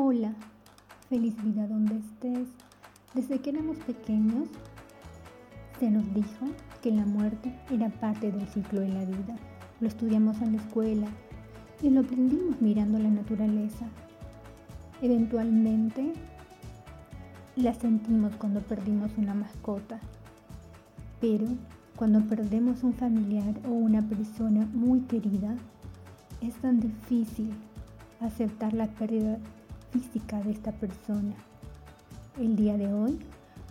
Hola, feliz vida donde estés. Desde que éramos pequeños, se nos dijo que la muerte era parte del ciclo de la vida. Lo estudiamos en la escuela y lo aprendimos mirando la naturaleza. Eventualmente la sentimos cuando perdimos una mascota, pero cuando perdemos un familiar o una persona muy querida, es tan difícil aceptar la pérdida física de esta persona. El día de hoy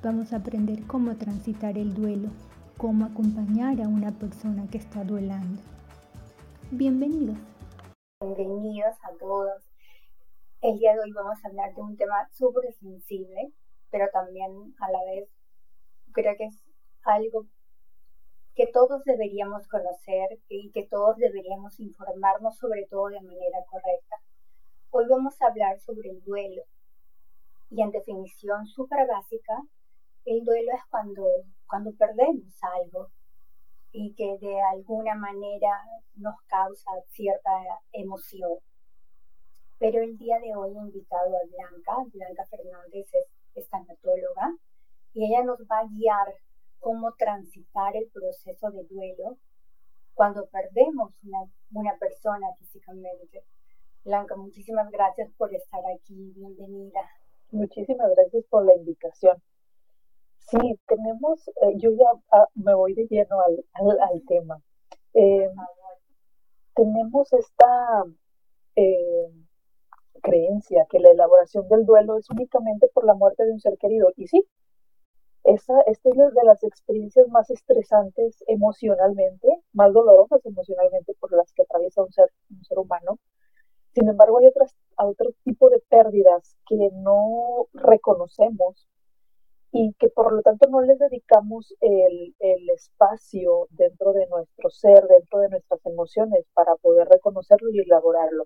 vamos a aprender cómo transitar el duelo, cómo acompañar a una persona que está duelando. Bienvenidos. Bienvenidos a todos. El día de hoy vamos a hablar de un tema súper sensible, pero también a la vez creo que es algo que todos deberíamos conocer y que todos deberíamos informarnos sobre todo de manera correcta. Hoy vamos a hablar sobre el duelo. Y en definición súper básica, el duelo es cuando, cuando perdemos algo y que de alguna manera nos causa cierta emoción. Pero el día de hoy he invitado a Blanca, Blanca Fernández es, es tanatóloga, y ella nos va a guiar cómo transitar el proceso de duelo cuando perdemos una persona físicamente. Blanca, muchísimas gracias por estar aquí. Bienvenida. Muchísimas gracias por la invitación. Sí, tenemos, eh, yo ya ah, me voy de lleno al, al, tema. Eh, tenemos esta eh, creencia que la elaboración del duelo es únicamente por la muerte de un ser querido. Y sí, esa, esta es de las experiencias más estresantes emocionalmente, más dolorosas emocionalmente por las que atraviesa un ser, un ser humano. Sin embargo, hay otras, otro tipo de pérdidas que no reconocemos y que por lo tanto no les dedicamos el, el, espacio dentro de nuestro ser, dentro de nuestras emociones para poder reconocerlo y elaborarlo.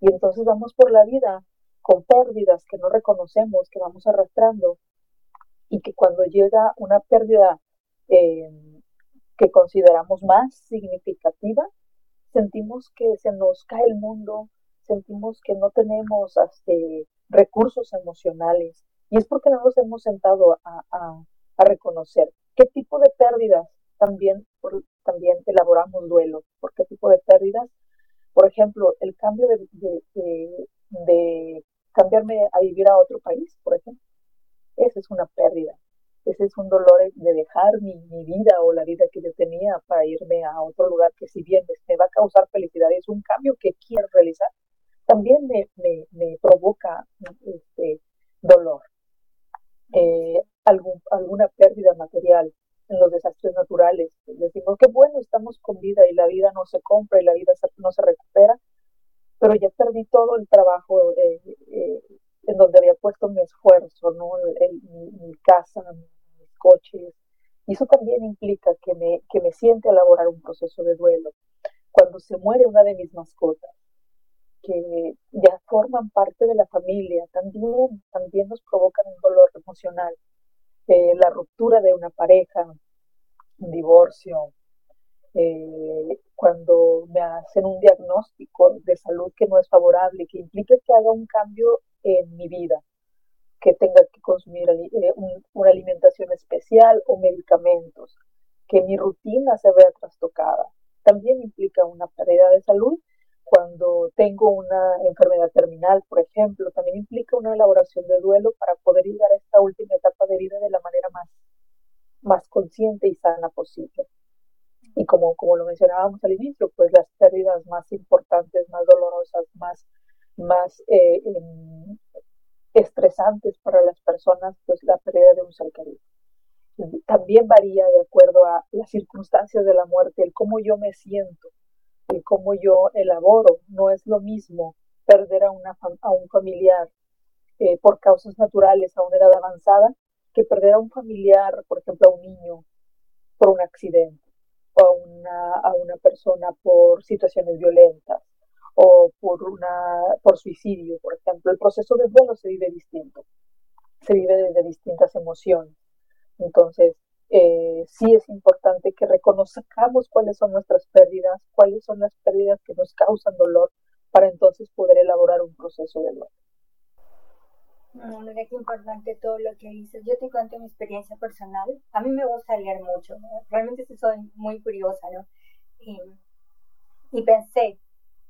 Y entonces vamos por la vida con pérdidas que no reconocemos, que vamos arrastrando y que cuando llega una pérdida eh, que consideramos más significativa, sentimos que se nos cae el mundo, sentimos que no tenemos este, recursos emocionales y es porque no nos hemos sentado a, reconocer qué tipo de pérdidas también, también elaboramos duelo, por qué tipo de pérdidas. Por ejemplo, el cambio de, de, cambiarme a vivir a otro país, por ejemplo. Esa es una pérdida. Ese es un dolor de dejar mi, mi, vida o la vida que yo tenía para irme a otro lugar que si bien me va a causar felicidad, es un cambio que quiero realizar, también me, me, provoca este, dolor. Eh, algún, alguna pérdida material en los desastres naturales. Decimos que bueno, estamos con vida y la vida no se compra y la vida no se recupera, pero ya perdí todo el trabajo eh, eh, en donde había puesto mi esfuerzo, ¿no? mi, casa, mis coches. Y eso también implica que me, que me siente a elaborar un proceso de duelo. Cuando se muere una de mis mascotas, que ya forman parte de la familia, también, también nos provocan un dolor emocional. Eh, la ruptura de una pareja, un divorcio, eh, cuando me hacen un diagnóstico de salud que no es favorable, que implica que haga un cambio en mi vida, que tenga que consumir eh, una alimentación especial o medicamentos, que mi rutina se vea trastocada. También implica una pérdida de salud cuando tengo una enfermedad terminal, por ejemplo, también implica una elaboración de duelo para poder llegar a esta última etapa de vida de la manera más, más consciente y sana posible. Y como, como lo mencionábamos al inicio, pues las pérdidas más importantes, más dolorosas, más, más eh, em, estresantes para las personas, pues la pérdida de un ser querido. También varía de acuerdo a las circunstancias de la muerte, el cómo yo me siento, y cómo yo elaboro. No es lo mismo perder a, una, a un familiar eh, por causas naturales a una edad avanzada que perder a un familiar, por ejemplo, a un niño por un accidente o a una, a una persona por situaciones violentas o por, una, por suicidio, por ejemplo. El proceso de duelo se vive distinto, se vive desde distintas emociones. Entonces, eh, sí es importante que reconozcamos cuáles son nuestras pérdidas, cuáles son las pérdidas que nos causan dolor, para entonces poder elaborar un proceso de duelo. mira qué importante todo lo que dices. Yo te cuento mi experiencia personal. A mí me gusta leer mucho, realmente soy muy curiosa, ¿no? Y, y, pensé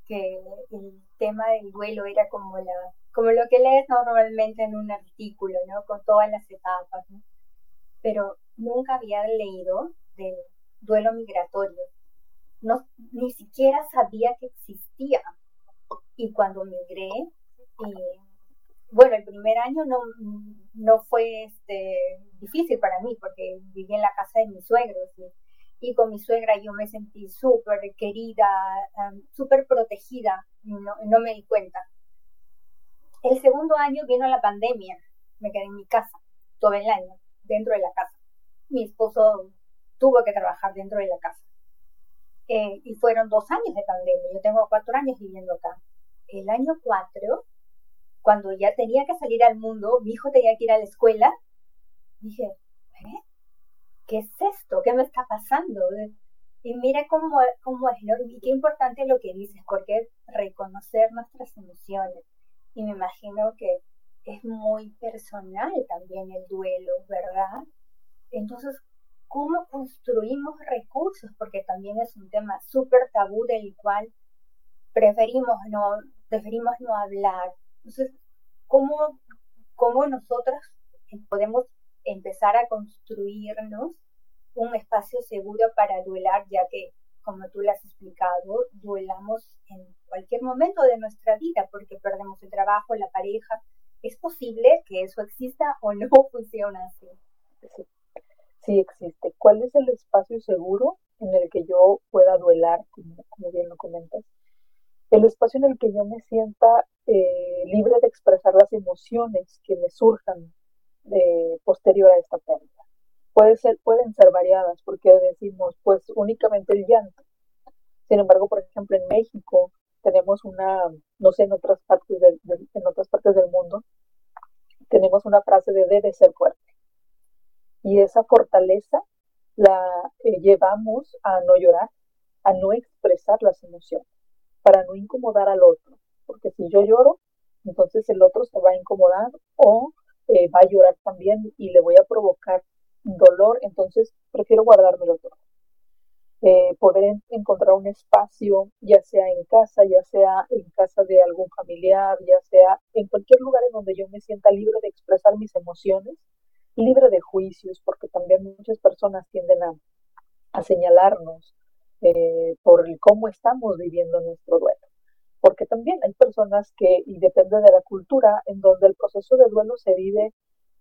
que el tema del duelo era como la como lo que lees normalmente en un artículo, ¿no? Con todas las etapas, ¿no? Pero nunca había leído del duelo migratorio. No, ni siquiera sabía que existía. Y cuando migré, bueno, el primer año no, no fue este, difícil para mí porque viví en la casa de mis suegros y, con mi suegra yo me sentí súper querida, súper protegida, no, no me di cuenta. El segundo año vino la pandemia, me quedé en mi casa todo el año, dentro de la casa. Mi esposo tuvo que trabajar dentro de la casa. Eh, y fueron dos años de pandemia, yo tengo cuatro años viviendo acá. El año cuatro cuando ya tenía que salir al mundo, mi hijo tenía que ir a la escuela, dije, ¿eh? ¿qué es esto? ¿Qué me está pasando? Y mira cómo, cómo es, y qué importante lo que dices, porque es reconocer nuestras emociones. Y me imagino que es muy personal también el duelo, ¿verdad? Entonces, ¿cómo construimos recursos? Porque también es un tema súper tabú del cual preferimos no, preferimos no hablar, entonces, ¿cómo, cómo nosotras podemos empezar a construirnos un espacio seguro para duelar, ya que, como tú lo has explicado, duelamos en cualquier momento de nuestra vida porque perdemos el trabajo, la pareja. ¿Es posible que eso exista o no funciona así? Sí, sí existe. ¿Cuál es el espacio seguro en el que yo pueda duelar, como bien lo comentas? el espacio en el que yo me sienta eh, libre de expresar las emociones que me surjan posterior a esta pérdida. Puede ser, pueden ser variadas, porque decimos, pues únicamente el llanto. Sin embargo, por ejemplo, en México tenemos una, no sé, en otras partes del, en otras partes del mundo, tenemos una frase de debe ser fuerte. Y esa fortaleza la eh, llevamos a no llorar, a no expresar las emociones para no incomodar al otro, porque si yo lloro, entonces el otro se va a incomodar o eh, va a llorar también y le voy a provocar dolor, entonces prefiero guardarme el otro. Eh, poder encontrar un espacio, ya sea en casa, ya sea en casa de algún familiar, ya sea en cualquier lugar en donde yo me sienta libre de expresar mis emociones, libre de juicios, porque también muchas personas tienden a, a señalarnos, eh, por cómo estamos viviendo nuestro duelo. Porque también hay personas que, y depende de la cultura, en donde el proceso de duelo se vive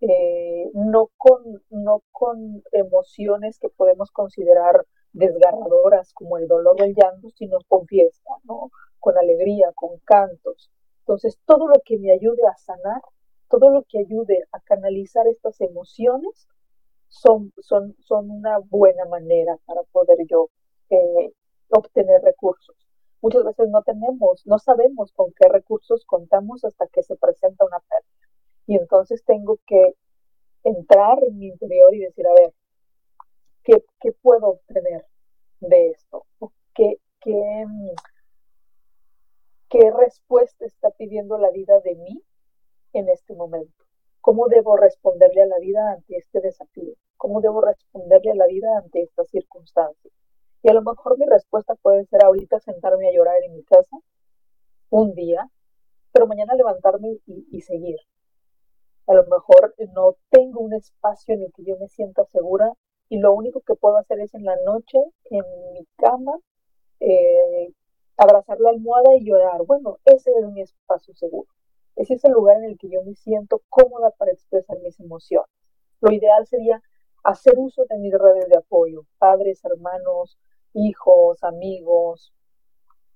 eh, no, con, no con emociones que podemos considerar desgarradoras como el dolor del llanto, sino con fiesta, ¿no? con alegría, con cantos. Entonces, todo lo que me ayude a sanar, todo lo que ayude a canalizar estas emociones, son, son, son una buena manera para poder yo obtener recursos. Muchas veces no tenemos, no sabemos con qué recursos contamos hasta que se presenta una pérdida. Y entonces tengo que entrar en mi interior y decir, a ver, ¿qué, qué puedo obtener de esto? ¿Qué, qué, ¿Qué respuesta está pidiendo la vida de mí en este momento? ¿Cómo debo responderle a la vida ante este desafío? ¿Cómo debo responderle a la vida ante esta circunstancia? Y a lo mejor mi respuesta puede ser ahorita sentarme a llorar en mi casa un día, pero mañana levantarme y, seguir. A lo mejor no tengo un espacio en el que yo me sienta segura y lo único que puedo hacer es en la noche, en mi cama, eh, abrazar la almohada y llorar. Bueno, ese es mi espacio seguro. Ese es el lugar en el que yo me siento cómoda para expresar mis emociones. Lo ideal sería hacer uso de mis redes de apoyo, padres, hermanos, hijos, amigos,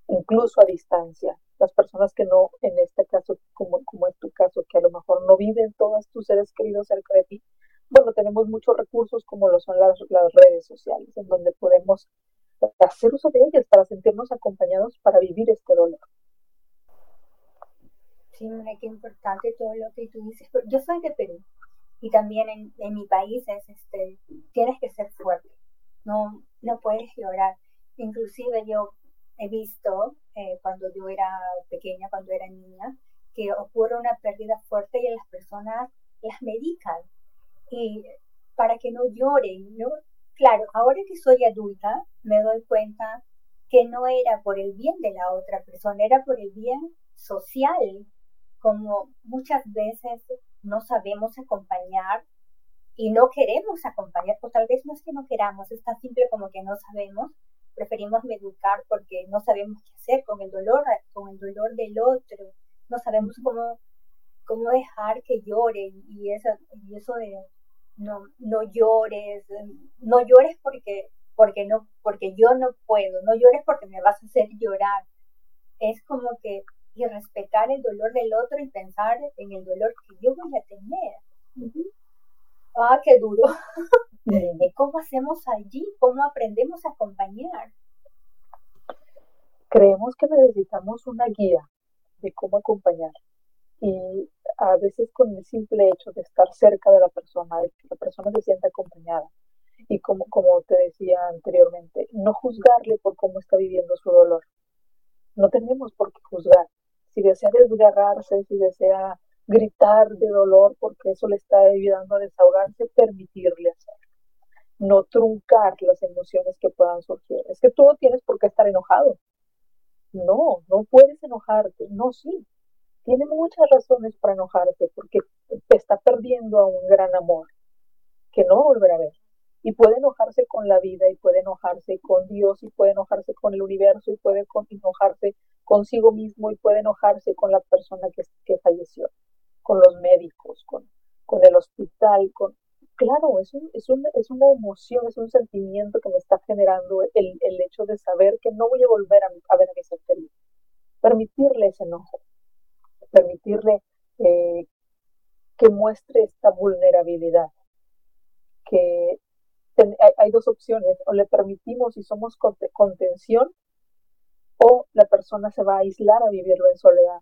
incluso a distancia. Las personas que no, en este caso, como, como es tu caso, que a lo mejor no viven todas tus seres queridos cerca de ti, bueno, tenemos muchos recursos como lo son las, las redes sociales, en donde podemos hacer uso de ellas para sentirnos acompañados para vivir este dolor. Sí, qué importante todo lo que tú dices. Yo soy de Perú y también en, en mi país es, este, tienes que ser fuerte no, no puedes llorar. Inclusive yo he visto eh, cuando yo era pequeña, cuando era niña, que ocurre una pérdida fuerte y las personas las medican y para que no lloren, ¿no? Claro, ahora que soy adulta me doy cuenta que no era por el bien de la otra persona, era por el bien social, como muchas veces no sabemos acompañar y no queremos acompañar, o tal vez no es que no queramos, es tan simple como que no sabemos, preferimos medicar porque no sabemos qué hacer con el dolor, con el dolor del otro, no sabemos cómo, cómo dejar que lloren y eso, y eso de no, no llores, no llores porque, porque no, porque yo no puedo, no llores porque me vas a hacer llorar. Es como que y respetar el dolor del otro y pensar en el dolor que yo voy a tener. Ah, qué duro. ¿Y cómo hacemos allí? ¿Cómo aprendemos a acompañar? Creemos que necesitamos una guía de cómo acompañar. Y a veces con el simple hecho de estar cerca de la persona, de que la persona se sienta acompañada. Y como, como te decía anteriormente, no juzgarle por cómo está viviendo su dolor. No tenemos por qué juzgar. Si desea desgarrarse, si desea gritar de dolor porque eso le está ayudando a desahogarse, permitirle hacerlo. No truncar las emociones que puedan surgir. Es que tú no tienes por qué estar enojado. No, no puedes enojarte. No, sí. Tiene muchas razones para enojarte porque te está perdiendo a un gran amor que no volverá a ver. Y puede enojarse con la vida, y puede enojarse con Dios, y puede enojarse con el universo, y puede enojarse consigo mismo, y puede enojarse con la persona que, que falleció con los médicos, con, con el hospital, con... Claro, es, un, es, un, es una emoción, es un sentimiento que me está generando el, el hecho de saber que no voy a volver a, ver a mi ser querido. Permitirle ese enojo, permitirle eh, que muestre esta vulnerabilidad, que hay, hay, dos opciones, o le permitimos y somos contención, o la persona se va a aislar a vivirlo en soledad.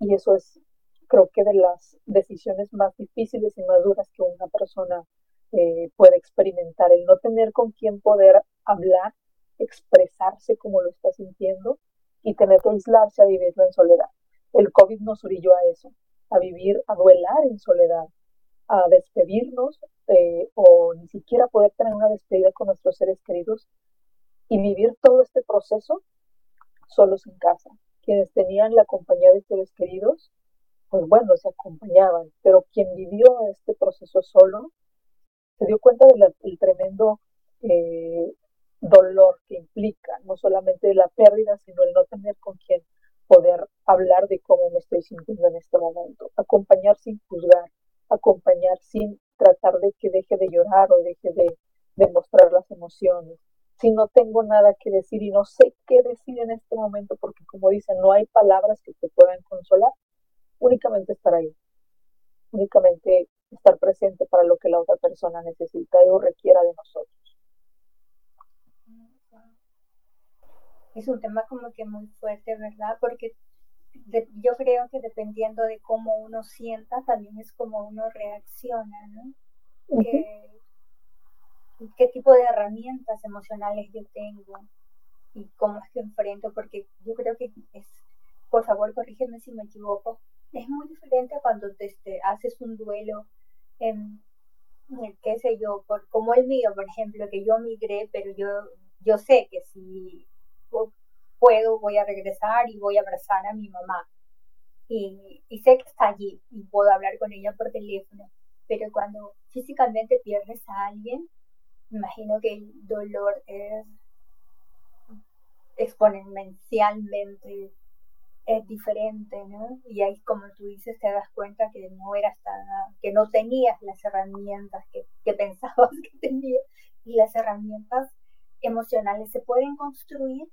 Y eso es creo que de las decisiones más difíciles y más duras que una persona eh, puede experimentar, el no tener con quién poder hablar, expresarse como lo está sintiendo y tener que aislarse a vivirlo en soledad. El COVID nos orilló a eso, a vivir, a duelar en soledad, a despedirnos eh, o ni siquiera poder tener una despedida con nuestros seres queridos y vivir todo este proceso solos en casa. Quienes tenían la compañía de seres queridos pues bueno, se acompañaban, pero quien vivió este proceso solo se dio cuenta del tremendo eh, dolor que implica, no solamente la pérdida, sino el no tener con quien poder hablar de cómo me estoy sintiendo en este momento. Acompañar sin juzgar, acompañar sin tratar de que deje de llorar o deje de, mostrar las emociones. Si no tengo nada que decir y no sé qué decir en este momento, porque como dicen, no hay palabras que te puedan consolar, únicamente estar ahí, únicamente estar presente para lo que la otra persona necesita o requiera de nosotros. Es un tema como que muy fuerte, ¿verdad? Porque yo creo que dependiendo de cómo uno sienta, también es como uno reacciona, ¿no? ¿Qué tipo de herramientas emocionales yo tengo? y cómo es que enfrento, porque yo creo que es, por favor, corrígeme si me equivoco, es muy diferente cuando te, este, haces un duelo, en, qué sé yo, por, como el mío, por ejemplo, que yo migré, pero yo, yo sé que si puedo, voy a regresar y voy a abrazar a mi mamá. Y, y sé que está allí y puedo hablar con ella por teléfono, pero cuando físicamente pierdes a alguien, imagino que el dolor es exponencialmente es diferente, ¿no? Y ahí, como tú dices, te das cuenta que no eras tan, que no tenías las herramientas que, que pensabas que tenías. Y las herramientas emocionales se pueden construir.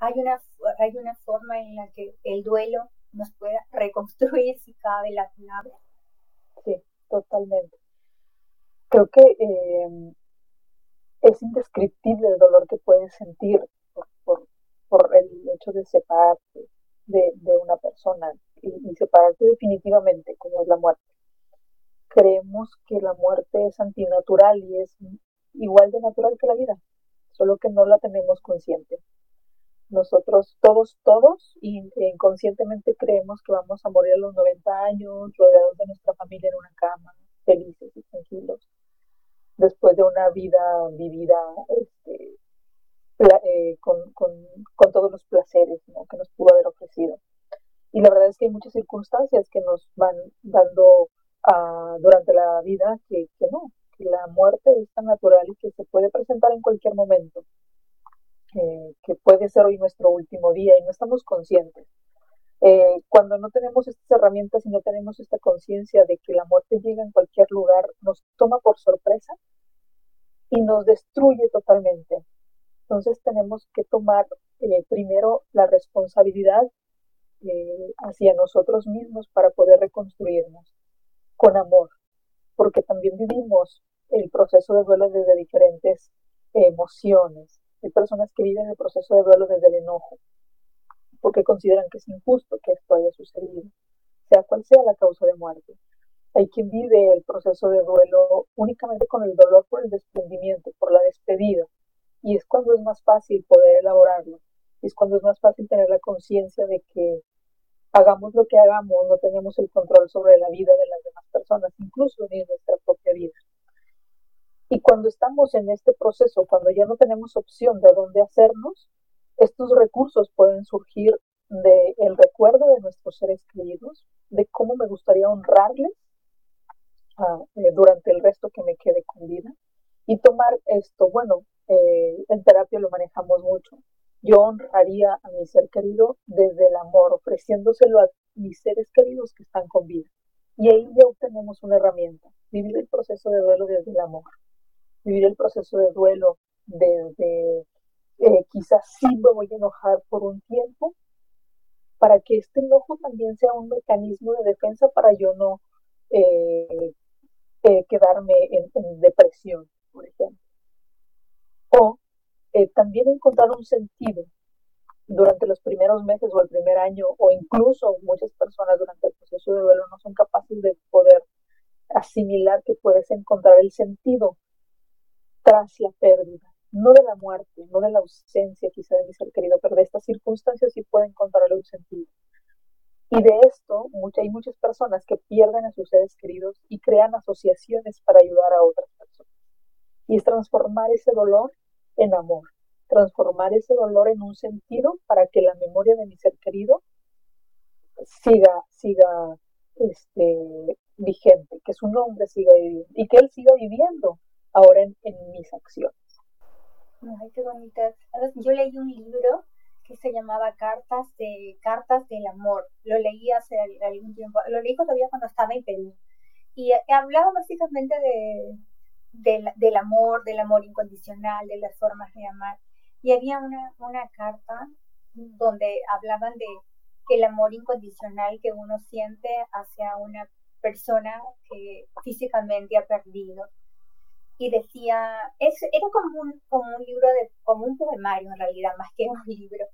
Hay una, hay una forma en la que el duelo nos pueda reconstruir si cabe la palabra. Sí, totalmente. Creo que eh, es indescriptible el dolor que puedes sentir por, el hecho de separarte, de, una persona y, separarte definitivamente, como es la muerte. Creemos que la muerte es antinatural y es igual de natural que la vida, solo que no la tenemos consciente. Nosotros, todos, todos, inconscientemente creemos que vamos a morir a los 90 años, rodeados de nuestra familia en una cama, felices y tranquilos, después de una vida vivida este, eh, con, con, con, todos los placeres que nos pudo haber ofrecido. Y la verdad es que hay muchas circunstancias que nos van dando uh, durante la vida que, que no, que la muerte es tan natural y que se puede presentar en cualquier momento que puede ser hoy nuestro último día y no estamos conscientes. Eh, cuando no tenemos estas herramientas y no tenemos esta conciencia de que la muerte llega en cualquier lugar, nos toma por sorpresa y nos destruye totalmente. Entonces tenemos que tomar eh, primero la responsabilidad eh, hacia nosotros mismos para poder reconstruirnos con amor, porque también vivimos el proceso de duelo desde diferentes emociones, hay personas que viven el proceso de duelo desde el enojo, porque consideran que es injusto que esto haya sucedido, sea cual sea la causa de muerte. Hay quien vive el proceso de duelo únicamente con el dolor por el desprendimiento, por la despedida, y es cuando es más fácil poder elaborarlo, y es cuando es más fácil tener la conciencia de que hagamos lo que hagamos, no tenemos el control sobre la vida de las demás personas, incluso ni nuestra propia vida. Y cuando estamos en este proceso, cuando ya no tenemos opción de dónde hacernos, estos recursos pueden surgir del recuerdo de nuestros seres queridos, de cómo me gustaría honrarles ah, eh, durante el resto que me quede con vida y tomar esto, bueno, eh, en terapia lo manejamos mucho. Yo honraría a mi ser querido desde el amor, ofreciéndoselo a mis seres queridos que están con vida. Y ahí ya obtenemos una herramienta, vivir el proceso de duelo desde el amor vivir el proceso de duelo desde eh, quizás sí me voy a enojar por un tiempo, para que este enojo también sea un mecanismo de defensa para yo no eh, eh, quedarme en, depresión, por ejemplo. O también encontrar un sentido durante los primeros meses o el primer año, o incluso muchas personas durante el proceso de duelo no son capaces de poder asimilar que puedes encontrar el sentido tras la pérdida, no de la muerte, no de la ausencia quizá de mi ser querido, pero de estas circunstancias sí puede encontrarle un sentido. Y de esto hay muchas personas que pierden a sus seres queridos y crean asociaciones para ayudar a otras personas. Y es transformar ese dolor en amor, transformar ese dolor en un sentido para que la memoria de mi ser querido siga, siga este, vigente, que su nombre siga viviendo y que él siga viviendo ahora en, mis acciones. Ay, qué bonita. Yo leí un libro que se llamaba Cartas de Cartas del Amor. Lo leí hace algún tiempo. Lo leí todavía cuando estaba en Perú. Y eh, hablaba básicamente de, del amor, del amor incondicional, de las formas de amar. Y había una, una carta donde hablaban de el amor incondicional que uno siente hacia una persona que físicamente ha perdido y decía, es, era como un, como un libro, de, como un poemario en realidad, más que un libro,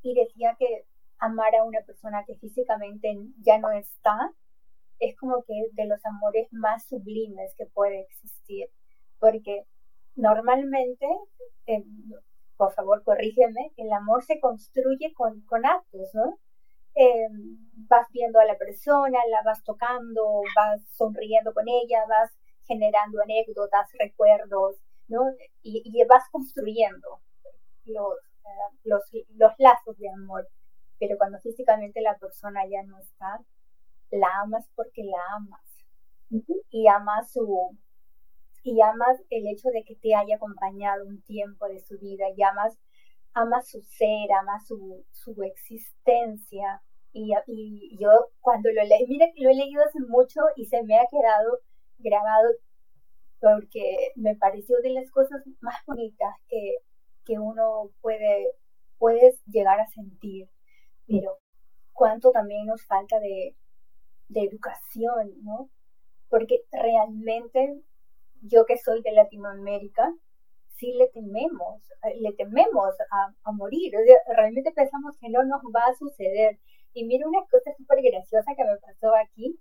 y decía que amar a una persona que físicamente ya no está es como que de los amores más sublimes que puede existir, porque normalmente, eh, por favor corrígeme, el amor se construye con, con actos, ¿no? Eh, vas viendo a la persona, la vas tocando, vas sonriendo con ella, vas generando anécdotas, recuerdos, ¿no? Y, vas construyendo los, eh, los, los lazos de amor. Pero cuando físicamente la persona ya no está, la amas porque la amas. Y amas su y amas el hecho de que te haya acompañado un tiempo de su vida, y amas, amas su ser, amas su, su existencia. Y, y yo cuando lo leí, mira lo he leído hace mucho y se me ha quedado grabado porque me pareció de las cosas más bonitas que, que uno puede puedes llegar a sentir, pero cuánto también nos falta de, de educación, ¿no? Porque realmente yo que soy de Latinoamérica, sí le tememos, le tememos a, a morir, realmente pensamos que no nos va a suceder. Y mira una cosa súper graciosa que me pasó aquí,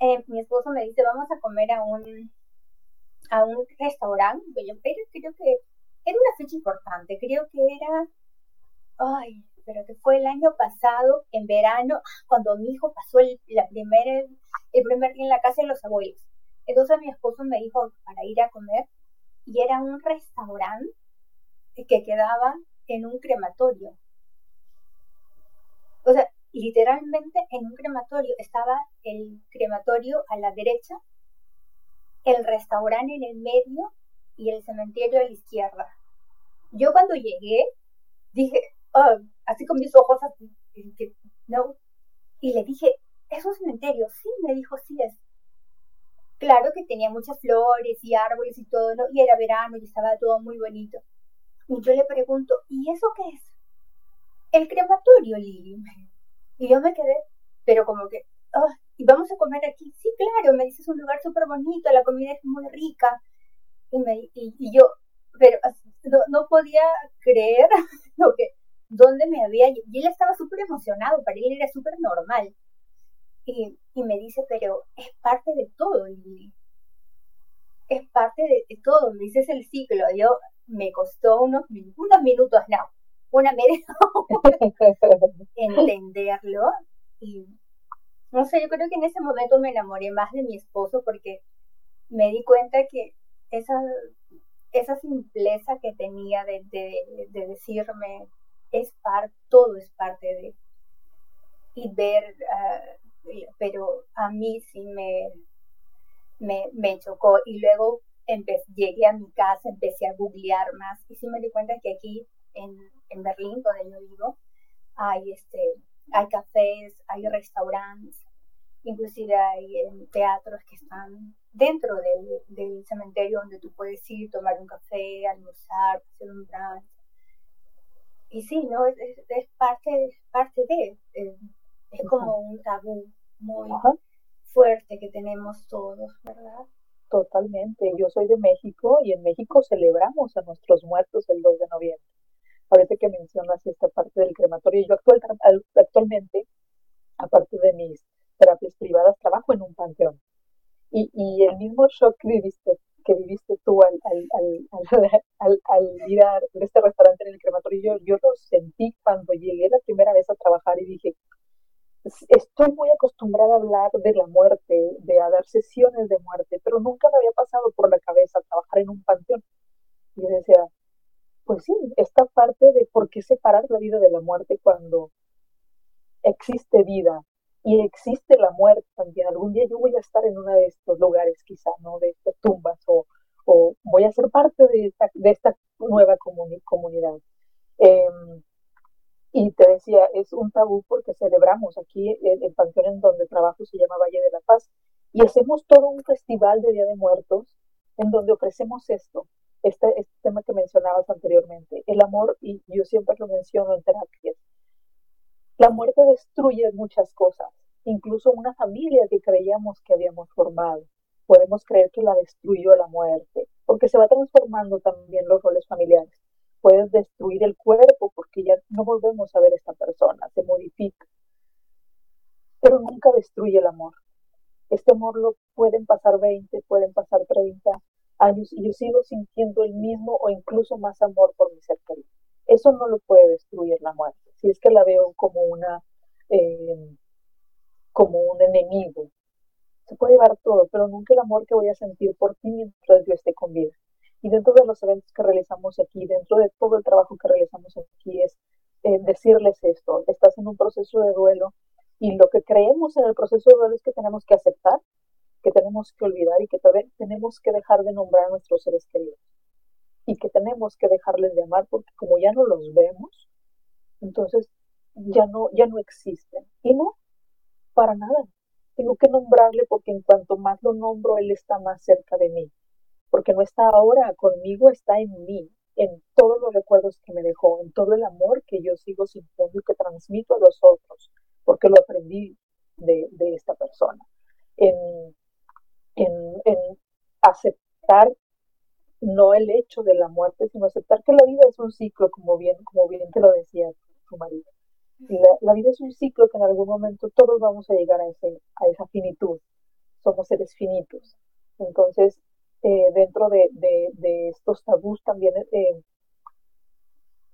eh, mi esposo me dice, vamos a comer a un, a un restaurante, pero creo que era una fecha importante, creo que era ay, pero que fue el año pasado, en verano, cuando mi hijo pasó el, la primera, el primer día en la casa de los abuelos. Entonces mi esposo me dijo para ir a comer y era un restaurante que quedaba en un crematorio. O sea, literalmente en un crematorio estaba el crematorio a la derecha, el restaurante en el medio y el cementerio a la izquierda. Yo cuando llegué dije, oh, así con mis ojos, así, no, y le dije, ¿es un cementerio? Sí, me dijo, sí es. Claro que tenía muchas flores y árboles y todo. Y era verano y estaba todo muy bonito. Y yo le pregunto, ¿y eso qué es? El crematorio, Lili. Y yo me quedé, pero como que, oh, ¿y vamos a comer aquí? Sí, claro, me dice, es un lugar súper bonito, la comida es muy rica. Y, me, y, yo, pero no, no podía creer lo que, dónde me había... Y él estaba súper emocionado, para él era súper normal. Y, me dice, pero es parte de todo, Lili. Es parte de, todo, me dice, el ciclo. Yo, me costó unos, unos minutos, no, una media entenderlo. Y no sé, yo creo que en ese momento me enamoré más de mi esposo porque me di cuenta que esa, esa simpleza que tenía de, de, de decirme, es parte, todo es parte de. Y ver, ah, pero a mí sí me, me, me chocó. Y luego llegué a mi casa, empecé a googlear más y sí me di cuenta que aquí en, en Berlín, donde yo vivo, hay, este, hay cafés, hay restaurantes, inclusive hay teatros que están dentro del, del, cementerio donde tú puedes ir, tomar un café, almorzar, hacer un brunch. Y sí, ¿no? Es, es, parte, parte de, eh, es como un tabú muy fuerte que tenemos todos, ¿verdad? Totalmente. Yo soy de México y en México celebramos a nuestros muertos el 2 de noviembre. Ahorita que mencionas esta parte del crematorio, yo actual, actualmente, aparte de mis terapias privadas, trabajo en un panteón. Y, y el mismo shock que viviste, que viviste tú al, al, al, al, ir a este restaurante en el crematorio, yo, yo lo sentí cuando llegué la primera vez a trabajar y dije, estoy muy acostumbrada a hablar de la muerte, de a dar sesiones de muerte, pero nunca me había pasado por la cabeza trabajar en un panteón. Y yo decía, pues sí, esta parte de por qué separar la vida de la muerte cuando existe vida y existe la muerte también. Algún día yo voy a estar en uno de estos lugares, quizá, ¿no? De estas tumbas, o, o voy a ser parte de esta, de esta nueva comunidad. Eh, y te decía, es un tabú porque celebramos aquí el, el panteón en donde trabajo se llama Valle de la Paz y hacemos todo un festival de Día de Muertos en donde ofrecemos esto, este, este tema que mencionabas anteriormente, el amor, y yo siempre lo menciono en terapias. La muerte destruye muchas cosas, incluso una familia que creíamos que habíamos formado. Podemos creer que la destruyó la muerte, porque se va transformando también los roles familiares puedes destruir el cuerpo porque ya no volvemos a ver a esta persona, se modifica. Pero nunca destruye el amor. Este amor lo pueden pasar 20, pueden pasar 30 años y yo sigo sintiendo el mismo o incluso más amor por mi ser querido. Eso no lo puede destruir la muerte. Si es que la veo como una, eh, como un enemigo, se puede llevar todo, pero nunca el amor que voy a sentir por ti mientras yo esté con vida. Y dentro de los eventos que realizamos aquí, dentro de todo el trabajo que realizamos aquí, es eh, decirles esto, estás en un proceso de duelo y lo que creemos en el proceso de duelo es que tenemos que aceptar, que tenemos que olvidar y que tenemos que dejar de nombrar a nuestros seres queridos y que tenemos que dejarles de amar porque como ya no los vemos, entonces ya no, ya no existen. Y no, para nada. Tengo que nombrarle porque en cuanto más lo nombro, él está más cerca de mí porque no está ahora conmigo, está en mí, en todos los recuerdos que me dejó, en todo el amor que yo sigo sintiendo y que transmito a los otros, porque lo aprendí de, esta persona. En, aceptar no el hecho de la muerte, sino aceptar que la vida es un ciclo, como bien, como bien te lo decía tu marido. La, la, vida es un ciclo que en algún momento todos vamos a llegar a, ese, a esa finitud. Somos seres finitos. Entonces, eh, dentro de, de, estos tabús también eh,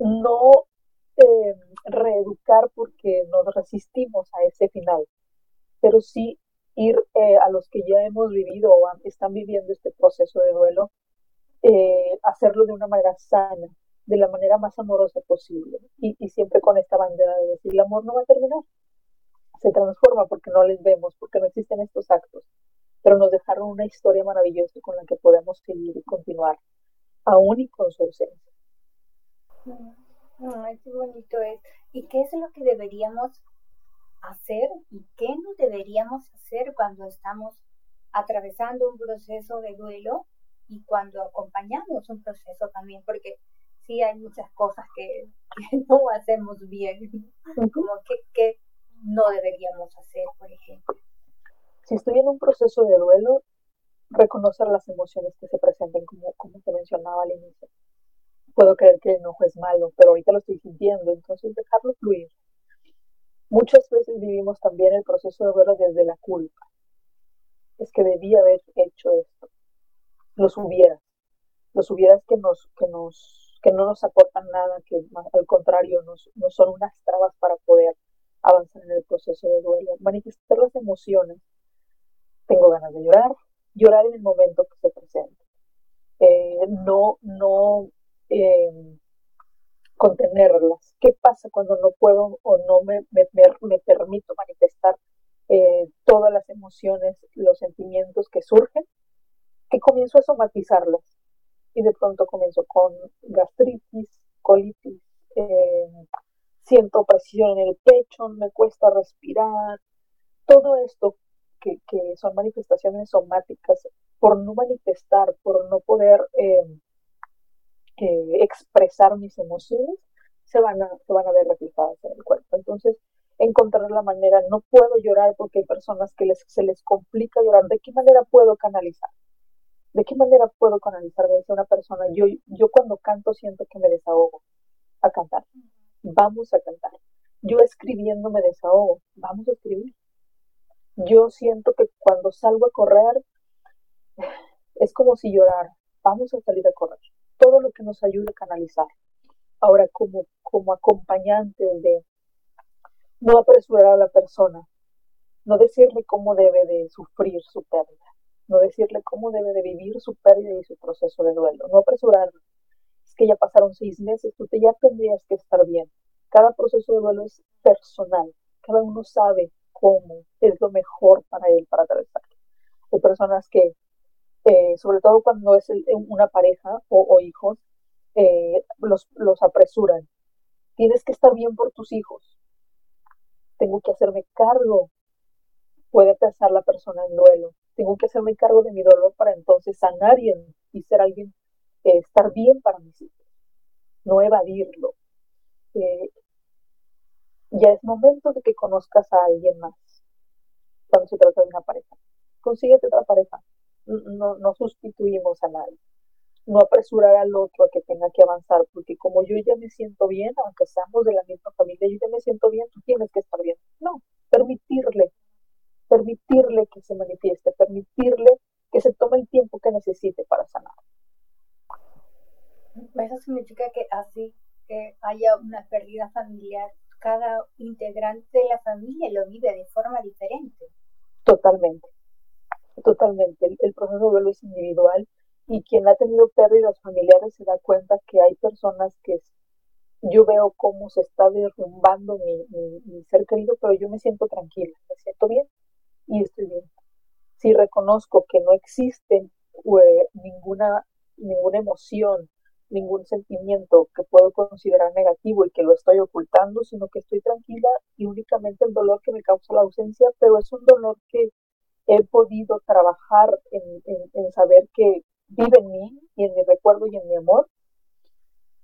no eh, reeducar porque nos resistimos a ese final, pero sí ir eh, a los que ya hemos vivido o están viviendo este proceso de duelo, eh, hacerlo de una manera sana, de la manera más amorosa posible y, y, siempre con esta bandera de decir el amor no va a terminar, se transforma porque no les vemos, porque no existen estos actos, pero nos dejaron una historia maravillosa con la que podemos seguir y continuar, aún y con su ausencia. Ay, qué bonito es. ¿Y qué es lo que deberíamos hacer y qué no deberíamos hacer cuando estamos atravesando un proceso de duelo y cuando acompañamos un proceso también? Porque sí hay muchas cosas que, no hacemos bien, como que, que no deberíamos hacer, por ejemplo. Si estoy en un proceso de duelo, reconocer las emociones que se presenten, como, como te mencionaba al inicio puedo creer que el enojo es malo, pero ahorita lo estoy sintiendo, entonces dejarlo fluir. Muchas veces vivimos también el proceso de verlo desde la culpa. Es que debía haber hecho esto. Los hubieras. Los hubieras que nos, que nos, que no nos aportan nada, que al contrario nos, nos son unas trabas para poder avanzar en el proceso de duelo. Manifestar las emociones. Tengo ganas de llorar, llorar en el momento que se presente. Eh, no, no eh, contenerlas. ¿Qué pasa cuando no puedo o no me, me, permito manifestar eh, todas las emociones, los sentimientos que surgen? Que comienzo a somatizarlas y de pronto comienzo con gastritis, colitis, eh, siento presión en el pecho, me cuesta respirar, todo esto que, que son manifestaciones somáticas por no manifestar, por no poder eh, expresar mis emociones se van, a, se van a ver reflejadas en el cuerpo. Entonces, encontrar la manera, no puedo llorar porque hay personas que les, se les complica llorar, ¿de qué manera puedo canalizar? ¿De qué manera puedo canalizar? Me dice una persona, yo, yo cuando canto siento que me desahogo a cantar. Vamos a cantar. Yo escribiendo me desahogo. Vamos a escribir. Yo siento que cuando salgo a correr es como si llorara. Vamos a salir a correr todo lo que nos ayude a canalizar. Ahora, como, como acompañantes de no apresurar a la persona, no decirle cómo debe de sufrir su pérdida, no decirle cómo debe de vivir su pérdida y su proceso de duelo, no apresurarlo. Es que ya pasaron seis meses, tú te ya tendrías que estar bien. Cada proceso de duelo es personal, cada uno sabe cómo es lo mejor para él para atravesar. Hay personas que eh, sobre todo cuando es una pareja o, hijos, eh, los, los apresuran. Tienes que estar bien por tus hijos. Tengo que hacerme cargo. Puede pensar la persona en duelo. Tengo que hacerme cargo de mi dolor para entonces sanar y, y ser alguien, eh, estar bien para mis hijos. No evadirlo. ya es momento de que conozcas a alguien más cuando se trata de una pareja. Consíguete otra pareja no, no sustituimos a nadie. No apresurar al otro a que tenga que avanzar, porque como yo ya me siento bien, aunque seamos de la misma familia, yo ya me siento bien, tú tienes que estar bien. No, permitirle, permitirle que se manifieste, permitirle que se tome el tiempo que necesite para sanar. Eso significa que así que haya una pérdida familiar, cada integrante de la familia lo vive de forma diferente. Totalmente, totalmente. El, proceso de duelo es individual y quien ha tenido pérdidas familiares se da cuenta que hay personas que yo veo cómo se está derrumbando mi, ser querido, pero yo me siento tranquila, me siento bien y estoy bien. Si reconozco que no existe eh, ninguna, ninguna emoción, ningún sentimiento que puedo considerar negativo y que lo estoy ocultando, sino que estoy tranquila y únicamente el dolor que me causa la ausencia, pero es un dolor que he podido trabajar en, saber que vive en mí y en mi recuerdo y en mi amor,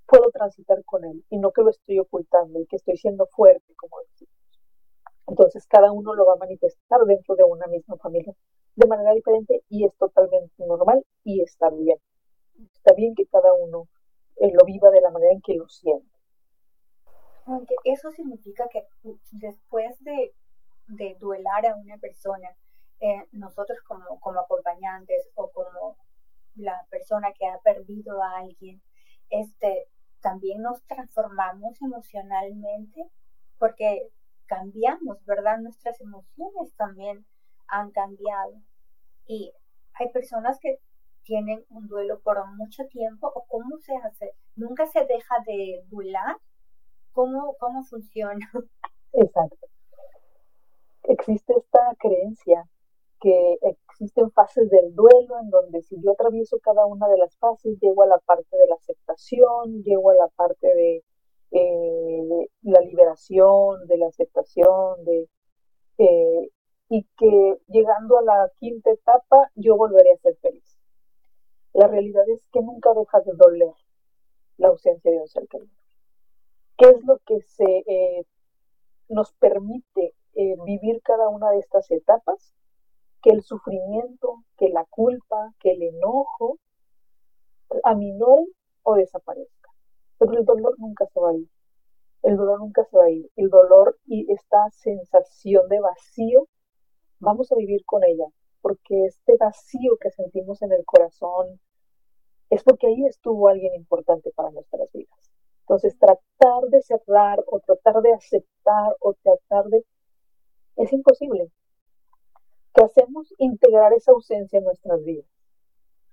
puedo transitar con él y no que lo estoy ocultando y que estoy siendo fuerte, como decimos. Entonces cada uno lo va a manifestar dentro de una misma familia de manera diferente y es totalmente normal y está bien. Está bien que cada uno eh, lo viva de la manera en que lo siente. Aunque eso significa que después de, de duelar a una persona, eh, nosotros como, como acompañantes o como la persona que ha perdido a alguien, este, también nos transformamos emocionalmente porque cambiamos, ¿verdad? Nuestras emociones también han cambiado. Y hay personas que tienen un duelo por mucho tiempo o cómo se hace, nunca se deja de duelar, ¿cómo, cómo funciona? Exacto. Existe esta creencia que existen fases del duelo en donde si yo atravieso cada una de las fases, llego a la parte de la aceptación, llego a la parte de eh, la liberación, de la aceptación, de, eh, y que llegando a la quinta etapa yo volveré a ser feliz. La realidad es que nunca deja de doler la ausencia de un ser querido. ¿Qué es lo que se eh, nos permite vivir cada una de estas etapas? Que el sufrimiento, que la culpa, que el enojo aminoren o desaparezca. Pero el dolor nunca se va a ir. El dolor nunca se va a ir. El dolor y esta sensación de vacío, vamos a vivir con ella, porque este vacío que sentimos en el corazón es porque ahí estuvo alguien importante para nuestras vidas. Entonces, tratar de cerrar o tratar de aceptar o tratar de... es imposible, ¿Qué hacemos? Integrar esa ausencia en nuestras vidas.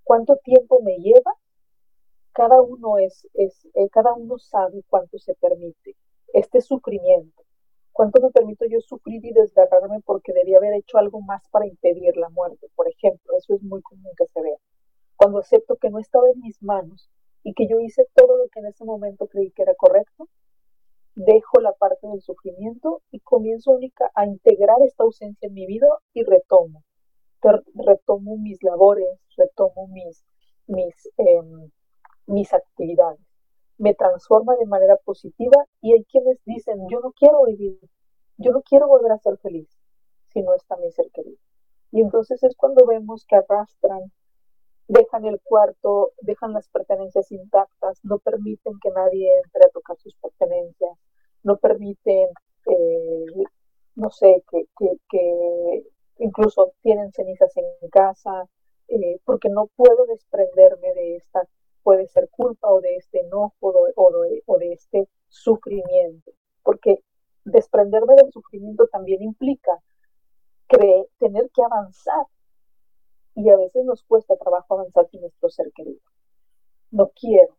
¿Cuánto tiempo me lleva? Cada uno es, es eh, cada uno sabe cuánto se permite. Este sufrimiento. ¿Cuánto me permito yo sufrir y desgarrarme porque debía haber hecho algo más para impedir la muerte? Por ejemplo, eso es muy común que se vea. Cuando acepto que no estaba en mis manos y que yo hice todo lo que en ese momento creí que era correcto, dejo la parte del sufrimiento y comienzo única a integrar esta ausencia en mi vida y retomo. Retomo mis labores, retomo mis, mis, em, mis actividades. Me transforma de manera positiva y hay quienes dicen, yo no quiero vivir, yo no quiero volver a ser feliz si no está mi ser querido. Y entonces es cuando vemos que arrastran, dejan el cuarto, dejan las pertenencias intactas, no permiten que nadie entre a tocar sus pertenencias, no permiten, eh, no sé, que, que, incluso tienen cenizas en casa, eh, porque no puedo desprenderme de esta, puede ser culpa o de este enojo o de, o de este sufrimiento, porque desprenderme del sufrimiento también implica tener que avanzar y a veces nos cuesta trabajo avanzar sin nuestro ser querido. No quiero.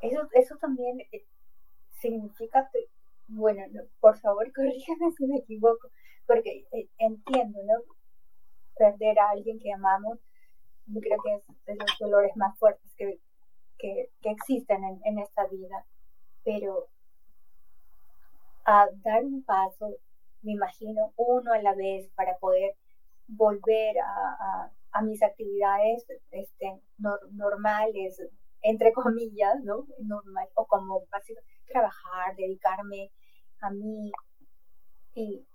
Eso, eso también eh, significa, bueno, por favor corrígame si me equivoco, porque eh, entiendo, ¿no? Perder a alguien que amamos, creo que es de los dolores más fuertes que, que, existen en, en, esta vida, pero a dar un paso, me imagino, uno a la vez para poder volver a, a, mis actividades este, normales, entre comillas, ¿no? Normal, o como básicamente trabajar, dedicarme a mí y,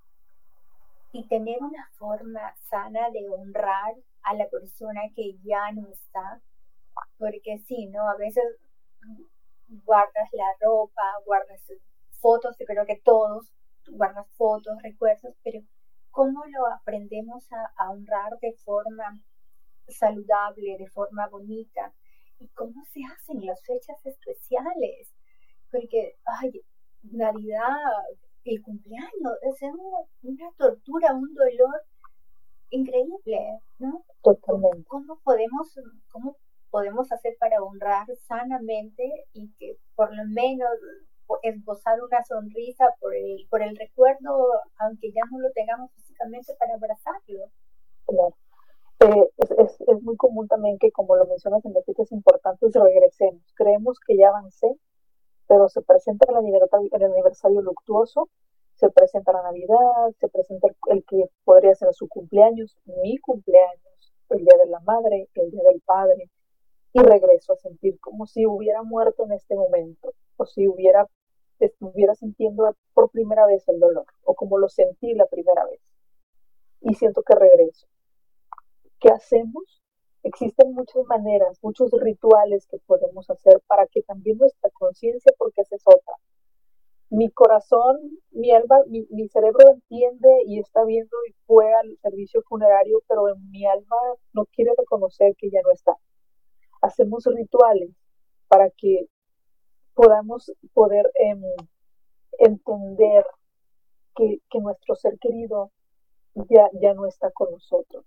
y tener una forma sana de honrar a la persona que ya no está, porque sí, ¿no? A veces guardas la ropa, guardas fotos, creo que todos guardas fotos, recuerdos, pero ¿cómo lo aprendemos a honrar de forma saludable, de forma bonita? ¿Y cómo se hacen las fechas especiales? porque, ay, Navidad, el cumpleaños, es una, tortura, un dolor increíble, ¿no? Totalmente. ¿Cómo podemos, cómo podemos hacer para honrar sanamente y que por lo menos esbozar una sonrisa por el, por el recuerdo, aunque ya no lo tengamos físicamente para abrazarlo? Claro. Eh, es, es, es, muy común también que, como lo mencionas en fechas importantes, regresemos. Creemos que ya avancé pero se presenta el aniversario, el aniversario luctuoso, se presenta la Navidad, se presenta el, que podría ser su cumpleaños, mi cumpleaños, el Día de la Madre, el Día del Padre, y regreso a sentir como si hubiera muerto en este momento, o si hubiera estuviera sintiendo por primera vez el dolor, o como lo sentí la primera vez. Y siento que regreso. ¿Qué hacemos? Existen muchas maneras, muchos rituales que podemos hacer para que también nuestra conciencia, porque esa es otra. Mi corazón, mi alma, mi, cerebro entiende y está viendo y fue al servicio funerario, pero en mi alma no quiere reconocer que ya no está. Hacemos rituales para que podamos poder em, entender que, que, nuestro ser querido ya, ya no está con nosotros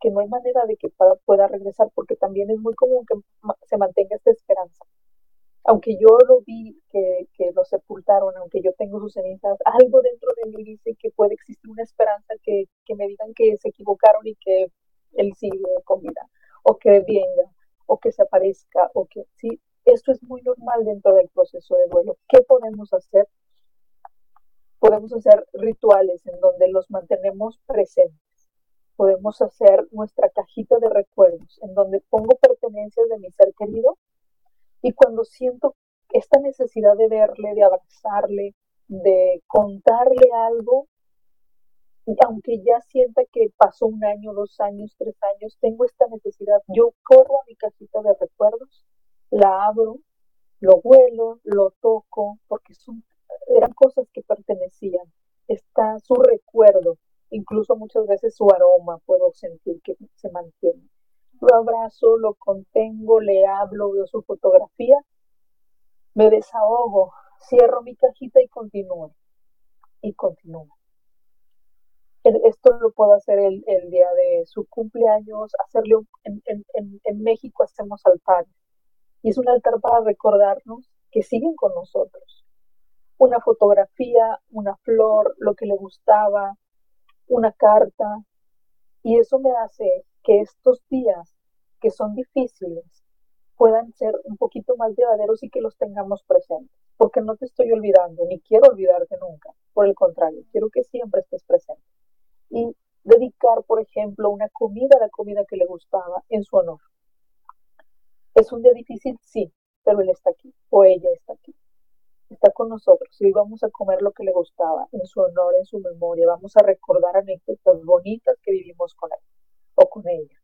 que no hay manera de que pueda regresar porque también es muy común que se mantenga esta esperanza. Aunque yo lo vi que, lo sepultaron, aunque yo tengo sus cenizas, algo dentro de mí dice que puede existir una esperanza que, que me digan que se equivocaron y que él sigue con vida, o que venga, o que se aparezca, o que sí, esto es muy normal dentro del proceso de duelo. ¿Qué podemos hacer? Podemos hacer rituales en donde los mantenemos presentes. Podemos hacer nuestra cajita de recuerdos, en donde pongo pertenencias de mi ser querido y cuando siento esta necesidad de verle, de abrazarle, de contarle algo, aunque ya sienta que pasó un año, dos años, tres años, tengo esta necesidad, yo corro a mi cajita de recuerdos la abro, lo huelo, lo toco, porque son, eran cosas que pertenecían. Está su recuerdo, incluso muchas veces su aroma puedo sentir que se mantiene. Lo abrazo, lo contengo, le hablo, veo su fotografía, me desahogo, cierro mi cajita y continúo. Y continúo. Esto lo puedo hacer el, día de su cumpleaños, hacerle en, en, en México hacemos altares y es un altar para recordarnos que siguen con nosotros. Una fotografía, una flor, lo que le gustaba, una carta. Y eso me hace que estos días que son difíciles puedan ser un poquito más llevaderos y que los tengamos presentes. Porque no te estoy olvidando, ni quiero olvidarte nunca. Por el contrario, quiero que siempre estés presente. Y dedicar, por ejemplo, una comida a la comida que le gustaba en su honor. Es un día difícil, sí, pero él está aquí o ella está aquí. Está con nosotros y hoy vamos a comer lo que le gustaba en su honor, en su memoria. Vamos a recordar anécdotas bonitas que vivimos con él o con ella.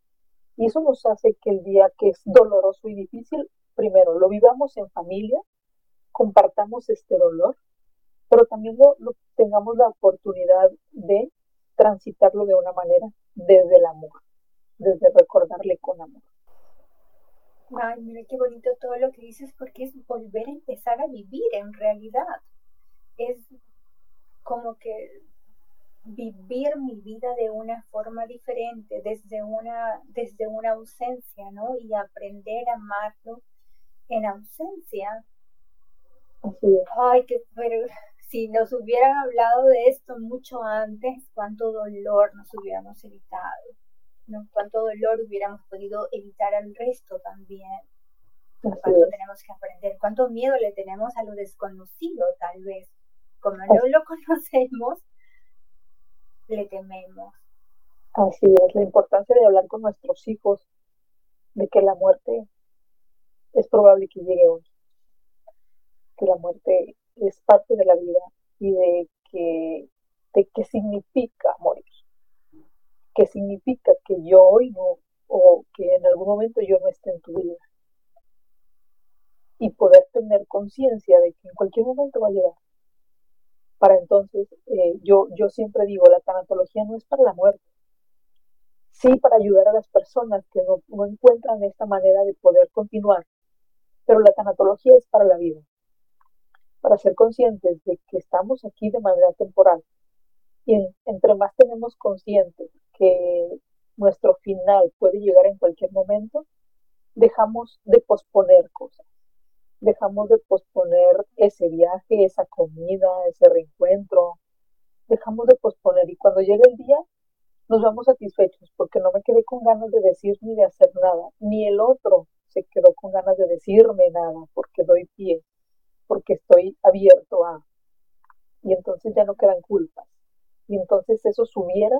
Y eso nos hace que el día que es doloroso y difícil, primero lo vivamos en familia, compartamos este dolor, pero también lo, tengamos la oportunidad de transitarlo de una manera desde el amor, desde recordarle con amor. Ay, mira qué bonito todo lo que dices porque es volver a empezar a vivir en realidad. Es como que vivir mi vida de una forma diferente, desde una, desde una ausencia, ¿no? Y aprender a amarlo en ausencia. Ay, que pero si nos hubieran hablado de esto mucho antes, cuánto dolor nos hubiéramos evitado. ¿No? cuánto dolor hubiéramos podido evitar al resto también. Cuánto tenemos que aprender, cuánto miedo le tenemos a lo desconocido, tal vez. Como no lo conocemos, le tememos. Así es, la importancia de hablar con nuestros hijos de que la muerte es probable que llegue hoy, que la muerte es parte de la vida y de que de qué significa morir que significa que yo hoy no, o que en algún momento yo no esté en tu vida. Y poder tener conciencia de que en cualquier momento va a llegar. Para entonces, eh, yo, yo siempre digo, la tanatología no es para la muerte. Sí, para ayudar a las personas que no, no encuentran esta manera de poder continuar. Pero la tanatología es para la vida. Para ser conscientes de que estamos aquí de manera temporal. Y entre más tenemos conscientes que nuestro final puede llegar en cualquier momento, dejamos de posponer cosas. Dejamos de posponer ese viaje, esa comida, ese reencuentro. Dejamos de posponer y cuando llega el día nos vamos satisfechos porque no me quedé con ganas de decir ni de hacer nada, ni el otro se quedó con ganas de decirme nada porque doy pie, porque estoy abierto a. Y entonces ya no quedan culpas. Y entonces eso subiera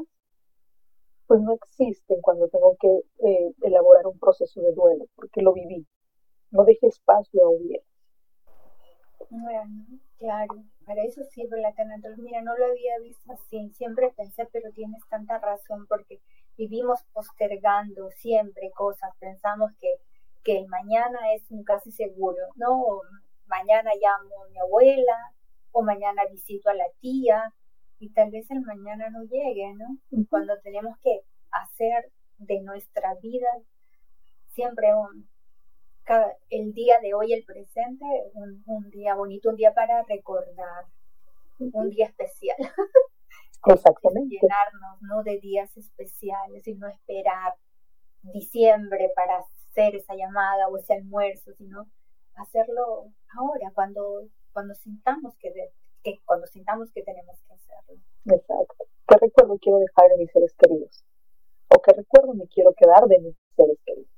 pues no existen cuando tengo que eh, elaborar un proceso de duelo, porque lo viví. No deje espacio a huir. Bueno, claro, para eso sirve la tanatología. Mira, no lo había visto así, siempre pensé, pero tienes tanta razón, porque vivimos postergando siempre cosas, pensamos que, que mañana es un casi seguro, ¿no? mañana llamo a mi abuela, o mañana visito a la tía, y tal vez el mañana no llegue, ¿no? Cuando tenemos que hacer de nuestra vida siempre un el día de hoy, el presente, un, un día bonito, un día para recordar, un día especial. Exactamente. Llenarnos ¿no? de días especiales y no esperar diciembre para hacer esa llamada o ese almuerzo, sino hacerlo ahora, cuando, cuando sintamos que, que cuando sintamos que tenemos que hacerlo. Exacto. ¿Qué recuerdo quiero dejar de mis seres queridos? ¿O qué recuerdo me quiero quedar de mis seres queridos?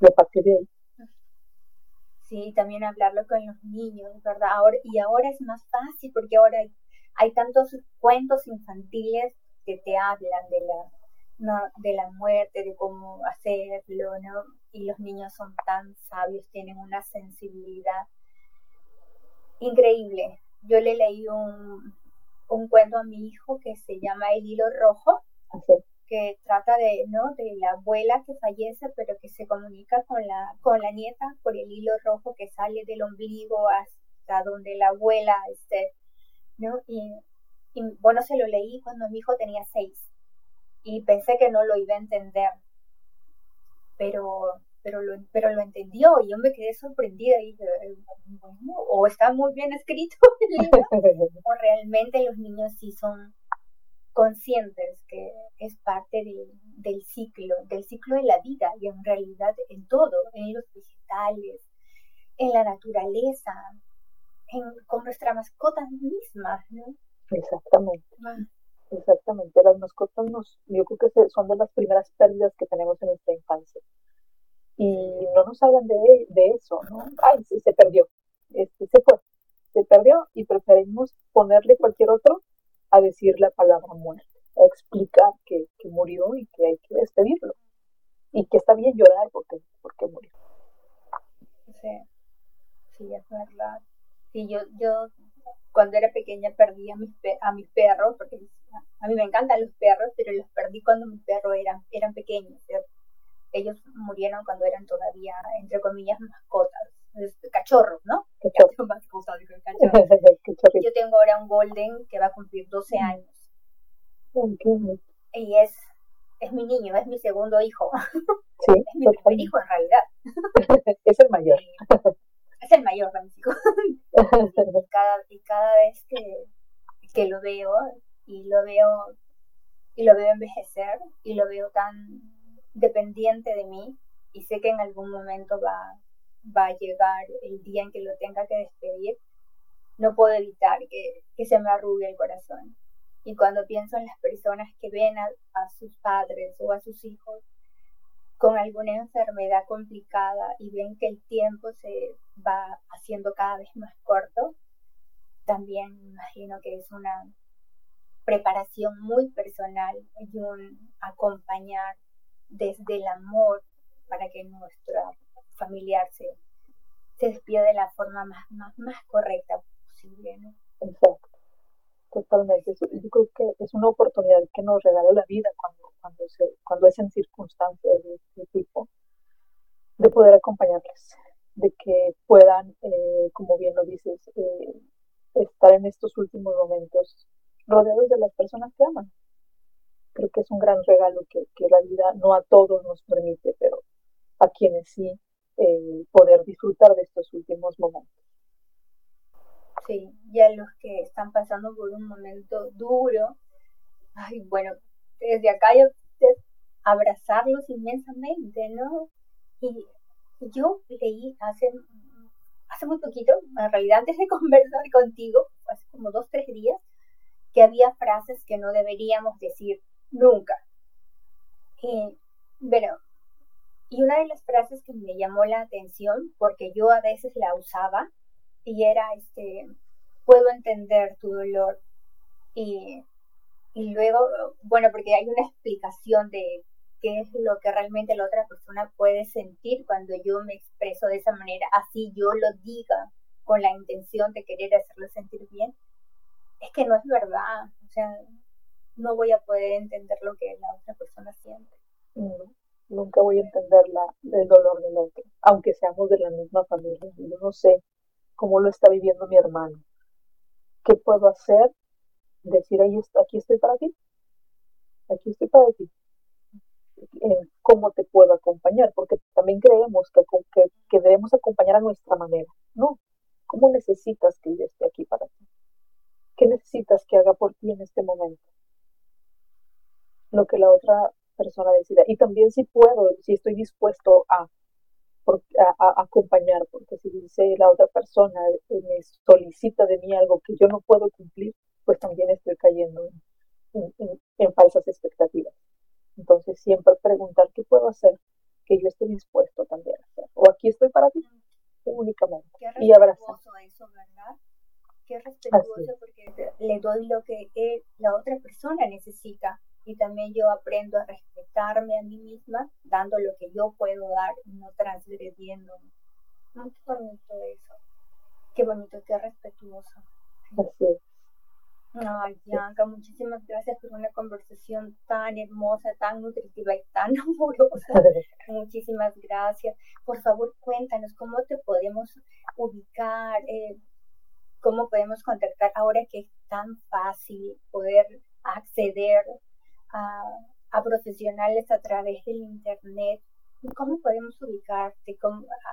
De partir de ahí. Sí, también hablarlo con los niños, ¿verdad? Ahora, y ahora es más fácil porque ahora hay, hay tantos cuentos infantiles que te hablan de la, no, de la muerte, de cómo hacerlo, ¿no? Y los niños son tan sabios, tienen una sensibilidad increíble. Yo le leí un, un cuento a mi hijo que se llama El hilo rojo, que trata de, ¿no? de la abuela que fallece, pero que se comunica con la, con la nieta por el hilo rojo que sale del ombligo hasta donde la abuela esté, ¿no? Y, y bueno, se lo leí cuando mi hijo tenía seis y pensé que no lo iba a entender, pero, pero, lo, pero lo entendió y yo me quedé sorprendida y dije, bueno, o está muy bien escrito o realmente los niños sí son conscientes que es parte del ciclo, del ciclo de la vida y en realidad en todo, en los vegetales, en la naturaleza, en, con nuestras mascotas mismas, ¿no? Exactamente. Ah. Exactamente, las mascotas nos, yo creo que son de las primeras pérdidas que tenemos en nuestra infancia. Y no nos hablan de, de eso, ¿no? Ay, se perdió, este, se fue, se perdió y preferimos ponerle cualquier otro a decir la palabra muerte, a explicar que, que murió y que hay que despedirlo. Y que está bien llorar porque, porque murió. Sí, sí, es verdad. Sí, yo, yo cuando era pequeña perdí a mis, a mis perros, porque a mí me encantan los perros, pero los perdí cuando mis perros eran, eran pequeños. Ellos murieron cuando eran todavía, entre comillas, mascotas, cachorros, ¿no? Yo tengo ahora un golden que va a cumplir 12 años. Y es, es mi niño, es mi segundo hijo. es mi primer hijo en realidad. es el mayor. es el mayor, Francisco. y, cada, y cada vez que, que lo veo, y lo veo, y lo veo envejecer, y lo veo tan dependiente de mí, y sé que en algún momento va, va a llegar el día en que lo tenga que despedir, no puedo evitar que, que se me arrugue el corazón. Y cuando pienso en las personas que ven a, sus padres o a sus hijos con alguna enfermedad complicada y ven que el tiempo se va haciendo cada vez más corto, también imagino que es una preparación muy personal y un acompañar desde el amor para que nuestro familiar se, se despida de la forma más, más, más correcta posible. ¿no? Exacto, totalmente. Yo creo que es una oportunidad que nos regala la vida cuando, cuando, se, cuando es en circunstancias de este tipo, de poder acompañarles, de que puedan, eh, como bien lo dices, eh, estar en estos últimos momentos rodeados de las personas que aman. Creo que es un gran regalo que, que la vida no a todos nos permite, pero a quienes sí eh, poder disfrutar de estos últimos momentos. Sí, y a los que están pasando por un momento duro, ay, bueno, desde acá yo abrazarlos inmensamente, ¿no? Y yo leí hace, hace muy poquito, en realidad antes de conversar contigo, hace como dos, tres días, que había frases que no deberíamos decir nunca. Y, bueno, y una de las frases que me llamó la atención, porque yo a veces la usaba, y era, este, puedo entender tu dolor. Y, y luego, bueno, porque hay una explicación de qué es lo que realmente la otra persona puede sentir cuando yo me expreso de esa manera, así yo lo diga con la intención de querer hacerlo sentir bien, es que no es verdad, o sea, no voy a poder entender lo que la otra persona siente. nunca voy a entender la, el dolor del otro, aunque seamos de la misma familia. Yo no sé cómo lo está viviendo mi hermano. ¿Qué puedo hacer? Decir, ahí aquí estoy para ti. Aquí estoy para ti. ¿Cómo te puedo acompañar? Porque también creemos creemos que, que, que debemos acompañar a nuestra manera. No, ¿cómo necesitas que yo esté aquí para ti? ¿Qué necesitas que haga por ti en este momento? Lo que la otra persona decida. Y también si puedo, si estoy dispuesto a, a, acompañar, porque si dice la otra persona eh, me solicita de mí algo que yo no puedo cumplir, pues también estoy cayendo en, en falsas expectativas. Entonces siempre preguntar qué puedo hacer que yo esté dispuesto también a hacer. O aquí estoy para ti únicamente. Qué y abrazar. eso, ¿verdad? Qué respetuoso porque le doy lo que la otra persona necesita y también yo aprendo a respetarme a mí misma dando lo que yo puedo dar, no transgrediendo. Muy bonito eso. Qué bonito, qué respetuoso. Así Ay, Bianca, muchísimas gracias por una conversación tan hermosa, tan nutritiva y tan amorosa. muchísimas gracias. Por favor, cuéntanos cómo te podemos ubicar, eh, cómo podemos contactar ahora que es tan fácil poder acceder a, profesionales a través del Internet. ¿Cómo podemos ubicarte?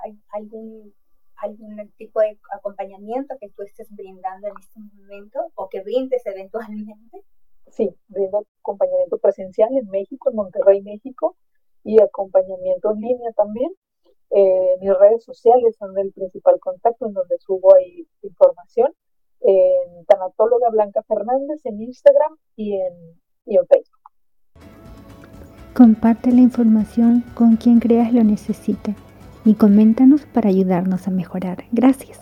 ¿Hay algún algún tipo de acompañamiento que tú estés brindando en este momento o que brindes eventualmente? Sí, brindo acompañamiento presencial en México, en Monterrey, México, y acompañamiento en línea también. Eh, mis redes sociales son el principal contacto en donde subo ahí información. En Tanatóloga Blanca Fernández en Instagram y en, y en Facebook. Comparte la información con quien creas lo necesite y coméntanos para ayudarnos a mejorar. Gracias.